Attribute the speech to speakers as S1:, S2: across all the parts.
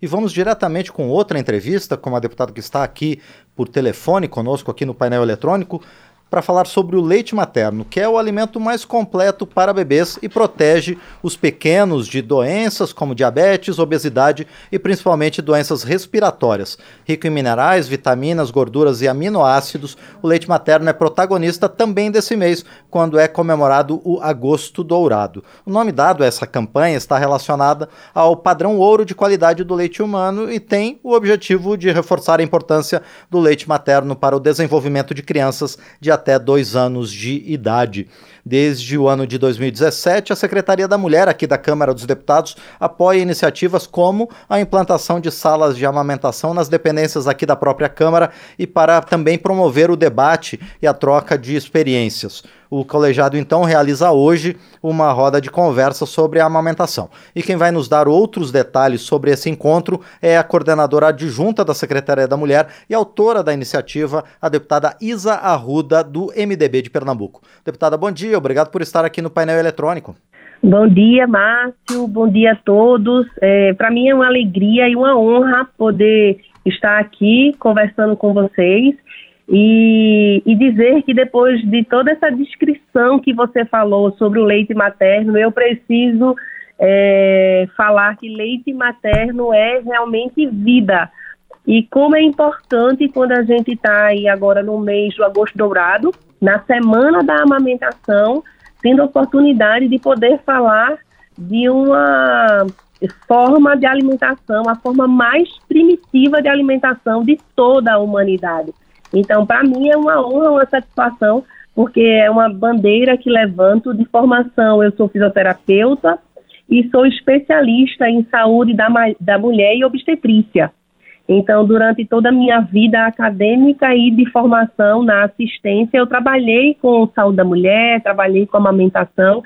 S1: E vamos diretamente com outra entrevista com uma deputada que está aqui por telefone conosco aqui no painel eletrônico, para falar sobre o leite materno, que é o alimento mais completo para bebês e protege os pequenos de doenças como diabetes, obesidade e principalmente doenças respiratórias. Rico em minerais, vitaminas, gorduras e aminoácidos, o leite materno é protagonista também desse mês, quando é comemorado o Agosto Dourado. O nome dado a essa campanha está relacionada ao padrão ouro de qualidade do leite humano e tem o objetivo de reforçar a importância do leite materno para o desenvolvimento de crianças de até dois anos de idade. Desde o ano de 2017, a Secretaria da Mulher, aqui da Câmara dos Deputados, apoia iniciativas como a implantação de salas de amamentação nas dependências aqui da própria Câmara e para também promover o debate e a troca de experiências. O colegiado então realiza hoje uma roda de conversa sobre a amamentação. E quem vai nos dar outros detalhes sobre esse encontro é a coordenadora adjunta da Secretaria da Mulher e autora da iniciativa, a deputada Isa Arruda, do MDB de Pernambuco. Deputada, bom dia, obrigado por estar aqui no painel eletrônico.
S2: Bom dia, Márcio. Bom dia a todos. É, Para mim é uma alegria e uma honra poder estar aqui conversando com vocês e, e, dizer que depois de toda essa descrição que você falou sobre o leite materno, eu preciso é, falar que leite materno é realmente vida. E como é importante quando a gente está aí agora no mês do agosto dourado, na semana da amamentação, tendo a oportunidade de poder falar de uma forma de alimentação, a forma mais primitiva de alimentação de toda a humanidade. Então, para mim é uma honra, uma satisfação, porque é uma bandeira que levanto de formação. Eu sou fisioterapeuta e sou especialista em saúde da, da mulher e obstetrícia. Então, durante toda a minha vida acadêmica e de formação na assistência, eu trabalhei com saúde da mulher, trabalhei com amamentação,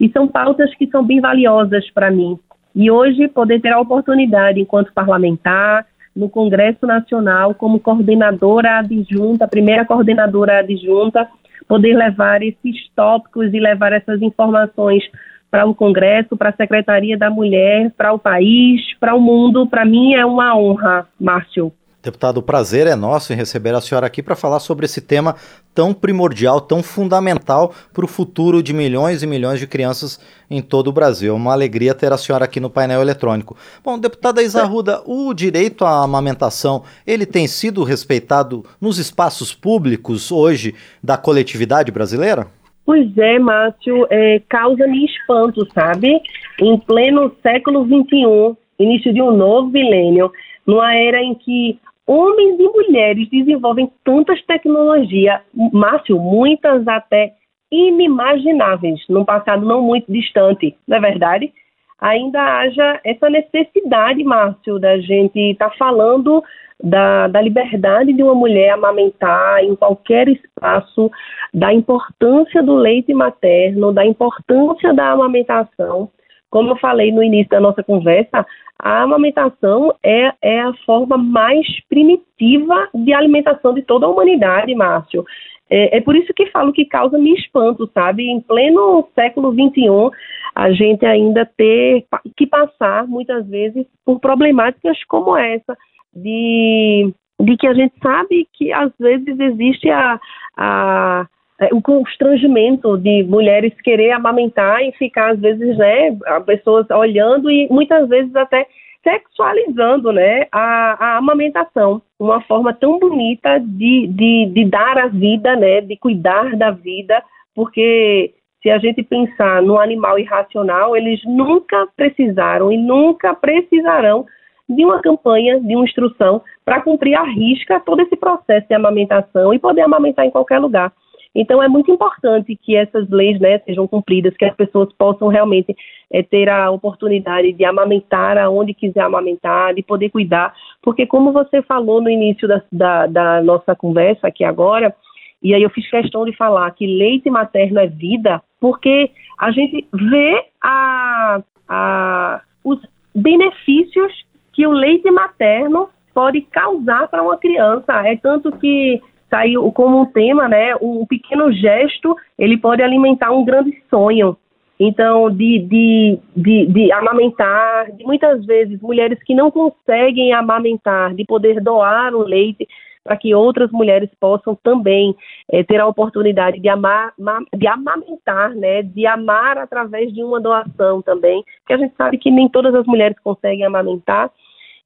S2: e são pautas que são bem valiosas para mim. E hoje, poder ter a oportunidade, enquanto parlamentar, no Congresso Nacional como coordenadora adjunta, primeira coordenadora adjunta, poder levar esses tópicos e levar essas informações para o Congresso, para a Secretaria da Mulher, para o país, para o mundo. Para mim é uma honra, Márcio.
S1: Deputado, o prazer é nosso em receber a senhora aqui para falar sobre esse tema tão primordial, tão fundamental para o futuro de milhões e milhões de crianças em todo o Brasil. É uma alegria ter a senhora aqui no painel eletrônico. Bom, deputada Isarruda, o direito à amamentação, ele tem sido respeitado nos espaços públicos hoje da coletividade brasileira?
S2: Pois é, Márcio, é, causa-me espanto, sabe? Em pleno século XXI, início de um novo milênio, numa era em que homens e mulheres desenvolvem tantas tecnologias, Márcio, muitas até inimagináveis, num passado não muito distante, não é verdade? Ainda haja essa necessidade, Márcio, da gente estar tá falando da, da liberdade de uma mulher amamentar em qualquer espaço, da importância do leite materno, da importância da amamentação. Como eu falei no início da nossa conversa, a amamentação é, é a forma mais primitiva de alimentação de toda a humanidade, Márcio. É, é, por isso que falo que causa me espanto, sabe? Em pleno século XXI, a gente ainda ter que passar, muitas vezes, por problemáticas como essa, de, de que a gente sabe que às vezes existe a, a o constrangimento de mulheres querer amamentar e ficar, às vezes, né, pessoas olhando e muitas vezes até sexualizando né, a, a amamentação, uma forma tão bonita de, de, de dar a vida, né, de cuidar da vida, porque se a gente pensar no animal irracional, eles nunca precisaram e nunca precisarão de uma campanha, de uma instrução para cumprir a risca todo esse processo de amamentação e poder amamentar em qualquer lugar. Então, é muito importante que essas leis né, sejam cumpridas, que as pessoas possam realmente é, ter a oportunidade de amamentar aonde quiser amamentar, de poder cuidar, porque, como você falou no início da, da, da nossa conversa aqui agora, e aí eu fiz questão de falar que leite materno é vida, porque a gente vê a, a, os benefícios que o leite materno pode causar para uma criança. É tanto que saiu como um tema, né? Um pequeno gesto, ele pode alimentar um grande sonho. então de, de, de, de, amamentar, de muitas vezes mulheres que não conseguem amamentar, de poder doar o leite para que outras mulheres possam também é, ter a oportunidade de amar, de amamentar, né, de amar através de uma doação também, porque a gente sabe que nem todas as mulheres conseguem amamentar.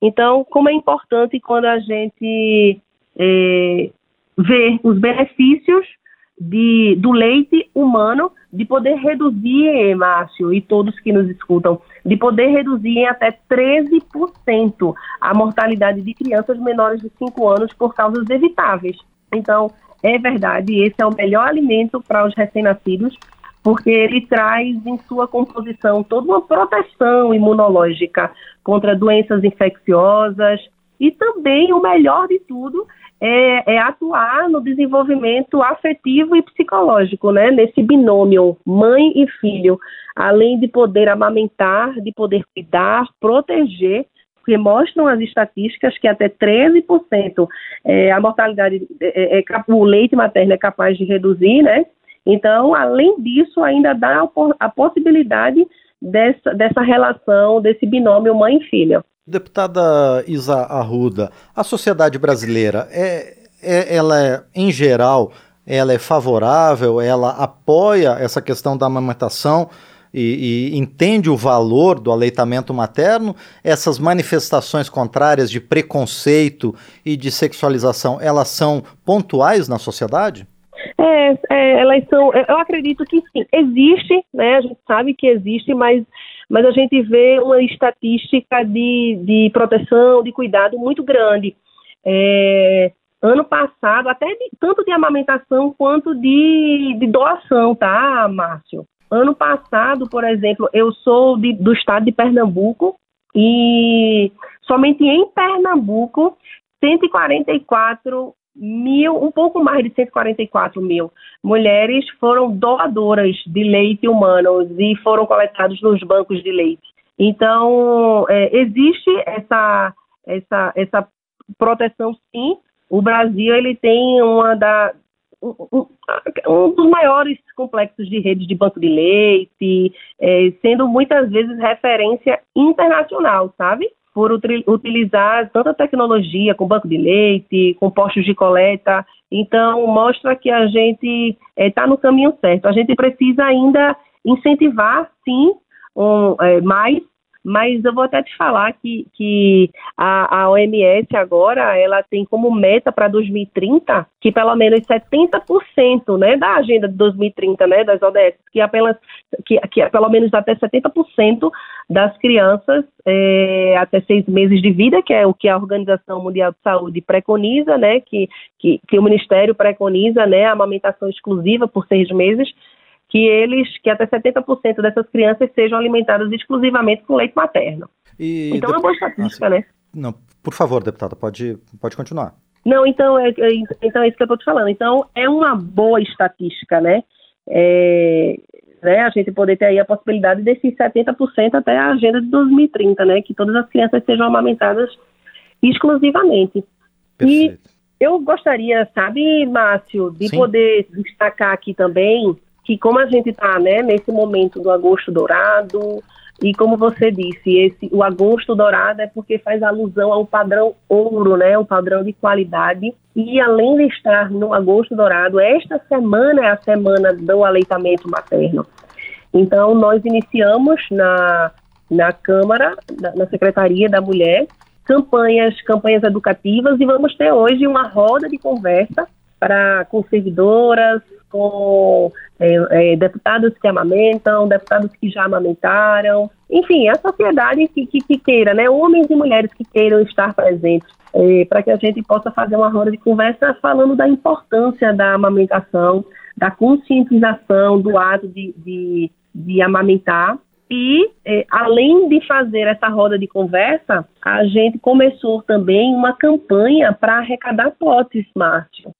S2: Então, como é importante quando a gente é, vê os benefícios de, do leite humano, de poder reduzir, Márcio, e todos que nos escutam, de poder reduzir em até 13% a mortalidade de crianças menores de 5 anos por causas evitáveis. Então, é verdade, esse é o melhor alimento para os recém-nascidos, porque ele traz em sua composição toda uma proteção imunológica contra doenças infecciosas e também, o melhor de tudo, é, é, atuar no desenvolvimento afetivo e psicológico, né? Nesse binômio mãe e filho, além de poder amamentar, de poder cuidar, proteger, porque mostram as estatísticas que até 13% é, a mortalidade, é, é, é o leite materno é capaz de reduzir, né? Então, além disso, ainda dá a possibilidade dessa, dessa relação, desse binômio mãe e filha.
S1: Deputada Isa Arruda, a sociedade brasileira é, é, ela é, em geral, ela é favorável, ela apoia essa questão da amamentação e, e, entende o valor do aleitamento materno. Essas manifestações contrárias de preconceito e de sexualização, elas são pontuais na sociedade?
S2: É, é, elas são. Eu acredito que sim. Existe, né? A gente sabe que existe, mas mas a gente vê uma estatística de, de proteção, de cuidado muito grande. É, ano passado, até de, tanto de amamentação quanto de, de doação, tá, Márcio? Ano passado, por exemplo, eu sou de, do estado de Pernambuco e somente em Pernambuco, 144 mil, um pouco mais de 144 mil mulheres foram doadoras de leite humano e foram coletados nos bancos de leite. Então, é, existe essa, essa, essa proteção, sim. O Brasil ele tem uma da, um, um, dos maiores complexos de redes de banco de leite, é, sendo muitas vezes referência internacional, sabe? Por utilizar tanta tecnologia com banco de leite, com postos de coleta. Então, mostra que a gente está eh, é, no caminho certo. A gente precisa ainda incentivar, sim, um, é, mais mas eu vou até te falar que, que a, a OMS agora, ela tem como meta para 2030 que pelo menos 70% né, da agenda de 2030, né, das ODS, que apenas, que, que pelo menos até 70% das crianças é, até seis meses de vida, que é o que a Organização Mundial de Saúde preconiza, né, que, que, que o Ministério preconiza, né, a amamentação exclusiva por seis meses, que eles, que até 70% dessas crianças sejam alimentadas exclusivamente com leite materno. E então é uma boa estatística, ah, né?
S1: Não, por favor, deputada, pode, pode continuar.
S2: Não, então é, é, então é isso que eu estou te falando. Então é uma boa estatística, né? É, né? A gente poder ter aí a possibilidade desses 70% até a agenda de 2030, né? Que todas as crianças sejam amamentadas exclusivamente. Perfeito. E eu gostaria, sabe, Márcio, de Sim. poder destacar aqui também que como a gente está né, nesse momento do agosto dourado, e como você disse, esse, o agosto dourado é porque faz alusão ao padrão ouro, né, o padrão de qualidade. E além de estar no agosto dourado, esta semana é a semana do aleitamento materno. Então, nós iniciamos na, na Câmara, na, na Secretaria da Mulher, campanhas, campanhas educativas e vamos ter hoje uma roda de conversa para com servidoras, com é, é, deputados que amamentam, deputados que já amamentaram, enfim, a sociedade que, que, que queira, né, homens e mulheres que queiram estar presentes, é, para que a gente possa fazer uma roda de conversa falando da importância da amamentação, da conscientização do ato de, de, de amamentar. E, é, além de fazer essa roda de conversa, a gente começou também uma campanha para arrecadar potes, Márcio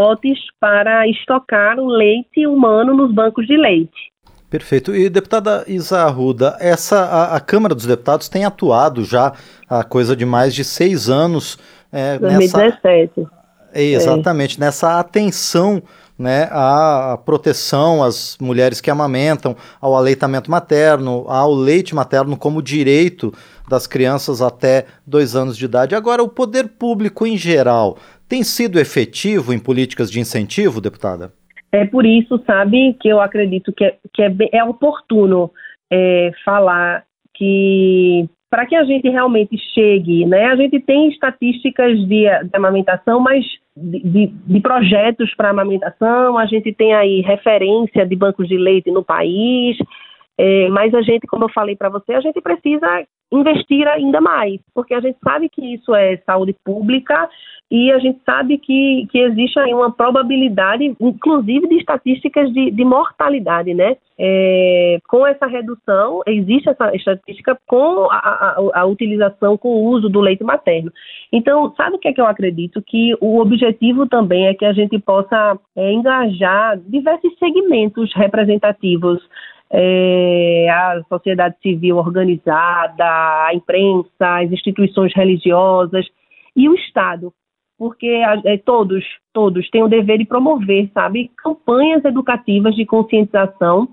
S2: potes para estocar o leite humano nos bancos de leite.
S1: Perfeito. E deputada Isa Arruda, essa, a, a, Câmara dos Deputados tem atuado já há coisa de mais de seis anos
S2: é, 2017.
S1: Nessa, é, exatamente, é. nessa atenção né, à proteção às mulheres que amamentam, ao aleitamento materno, ao leite materno como direito das crianças até dois anos de idade. Agora, o poder público em geral tem sido efetivo em políticas de incentivo, deputada?
S2: É por isso, sabe, que eu acredito que é, que é, é oportuno é, falar que para que a gente realmente chegue, né? A gente tem estatísticas de, de amamentação, mas de, de, de projetos para amamentação, a gente tem aí referência de bancos de leite no país, é, mas a gente, como eu falei para você, a gente precisa investir ainda mais, porque a gente sabe que isso é saúde pública e a gente sabe que, que existe aí uma probabilidade, inclusive de estatísticas de, de mortalidade, né? É, com essa redução, existe essa estatística com a, a, a, utilização, com o uso do leite materno. Então, sabe o que é que eu acredito? Que o objetivo também é que a gente possa é, engajar diversos segmentos representativos é, a sociedade civil organizada, a imprensa, as instituições religiosas e o Estado, porque é, todos, todos têm o dever de promover, sabe, campanhas educativas de conscientização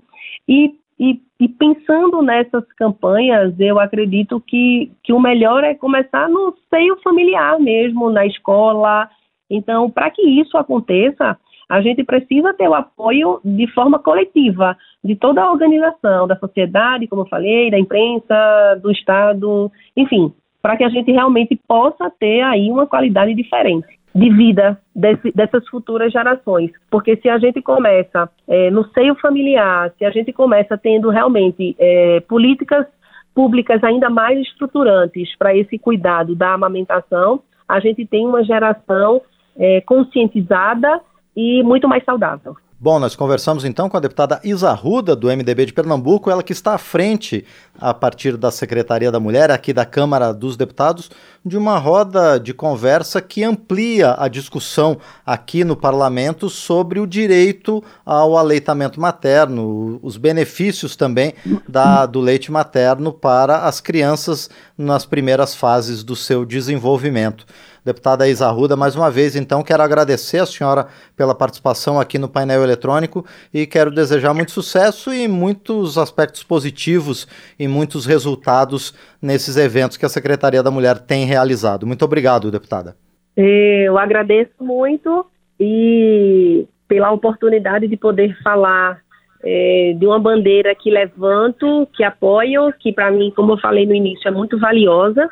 S2: e, e, e pensando nessas campanhas, eu acredito que, que o melhor é começar no seio familiar mesmo, na escola. Então, para que isso aconteça, a gente precisa ter o apoio de forma coletiva de toda a organização, da sociedade, como eu falei, da imprensa, do Estado, enfim, para que a gente realmente possa ter aí uma qualidade diferente de vida desse, dessas futuras gerações. Porque se a gente começa é, no seio familiar, se a gente começa tendo realmente é, políticas públicas ainda mais estruturantes para esse cuidado da amamentação, a gente tem uma geração é, conscientizada e muito mais saudável.
S1: Bom, nós conversamos então com a deputada Isa Ruda, do MDB de Pernambuco, ela que está à frente, a partir da Secretaria da Mulher, aqui da Câmara dos Deputados, de uma roda de conversa que amplia a discussão aqui no parlamento sobre o direito ao aleitamento materno, os benefícios também da, do leite materno para as crianças nas primeiras fases do seu desenvolvimento. Deputada Isa Ruda, mais uma vez, então, quero agradecer a senhora pela participação aqui no painel eletrônico e quero desejar muito sucesso e muitos aspectos positivos e muitos resultados nesses eventos que a Secretaria da Mulher tem realizado. Muito obrigado, deputada.
S2: Eu agradeço muito e pela oportunidade de poder falar é, de uma bandeira que levanto, que apoio, que para mim, como eu falei no início, é muito valiosa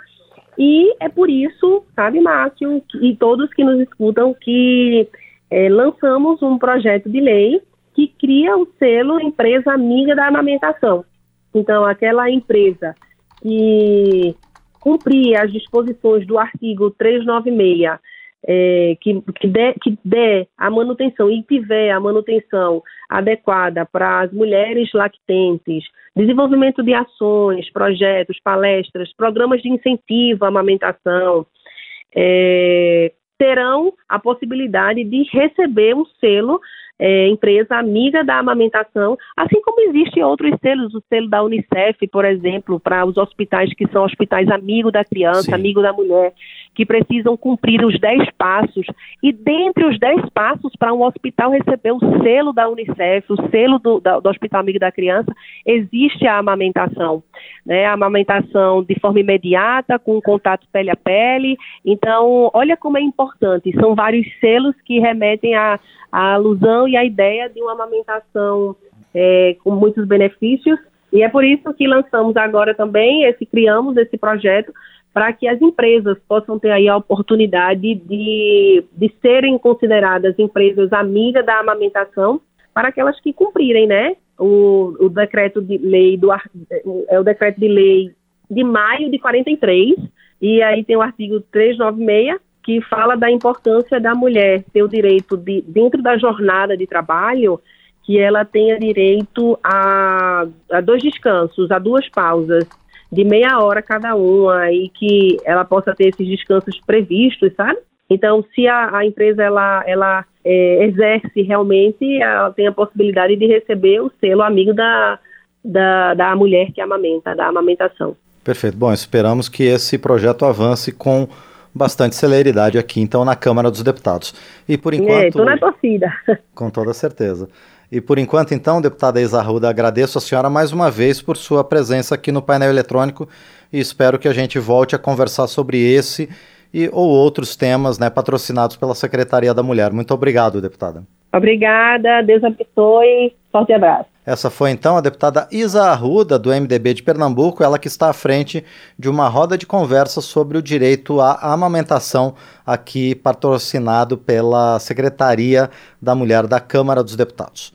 S2: e é por isso, sabe, Márcio, e todos que nos escutam, que é, lançamos um projeto de lei que cria o selo Empresa Amiga da Amamentação. Então, aquela empresa que cumprir as disposições do artigo 396 é, que, que, der, que der a manutenção e tiver a manutenção adequada para as mulheres lactentes, desenvolvimento de ações, projetos, palestras, programas de incentivo à amamentação, é, terão a possibilidade de receber um selo é, empresa amiga da amamentação, assim como existem outros selos, o selo da Unicef, por exemplo, para os hospitais que são hospitais amigos da criança, Sim. amigo da mulher, que precisam cumprir os 10 passos. E dentre os 10 passos, para um hospital receber o selo da Unicef, o selo do, da, do Hospital Amigo da Criança, existe a amamentação. Né? A amamentação de forma imediata, com contato pele a pele. Então, olha como é importante. São vários selos que remetem à, alusão e à ideia de uma amamentação é, com muitos benefícios. E é por isso que lançamos agora também, esse, criamos esse projeto para que as empresas possam ter aí a oportunidade de, de serem consideradas empresas amigas da amamentação para aquelas que cumprirem, né? O, o decreto de lei do é o decreto de lei de maio de 43 e aí tem o artigo 396 que fala da importância da mulher ter o direito de dentro da jornada de trabalho que ela tenha direito a, a dois descansos, a duas pausas de meia hora cada uma e que ela possa ter esses descansos previstos, sabe? Então, se a, a empresa ela, ela é, exerce realmente, ela tem a possibilidade de receber o selo amigo da, da, da mulher que amamenta, da amamentação.
S1: Perfeito. Bom, esperamos que esse projeto avance com bastante celeridade aqui, então, na Câmara dos Deputados. E por enquanto.
S2: É, tô na torcida.
S1: Com toda certeza. E por enquanto, então, deputada Isa Arruda, agradeço a senhora mais uma vez por sua presença aqui no painel eletrônico e espero que a gente volte a conversar sobre esse e ou outros temas né, patrocinados pela Secretaria da Mulher. Muito obrigado, deputada.
S2: Obrigada, Deus abençoe. Forte abraço.
S1: Essa foi então a deputada Isa Arruda, do MDB de Pernambuco, ela que está à frente de uma roda de conversa sobre o direito à amamentação, aqui patrocinado pela Secretaria da Mulher da Câmara dos Deputados.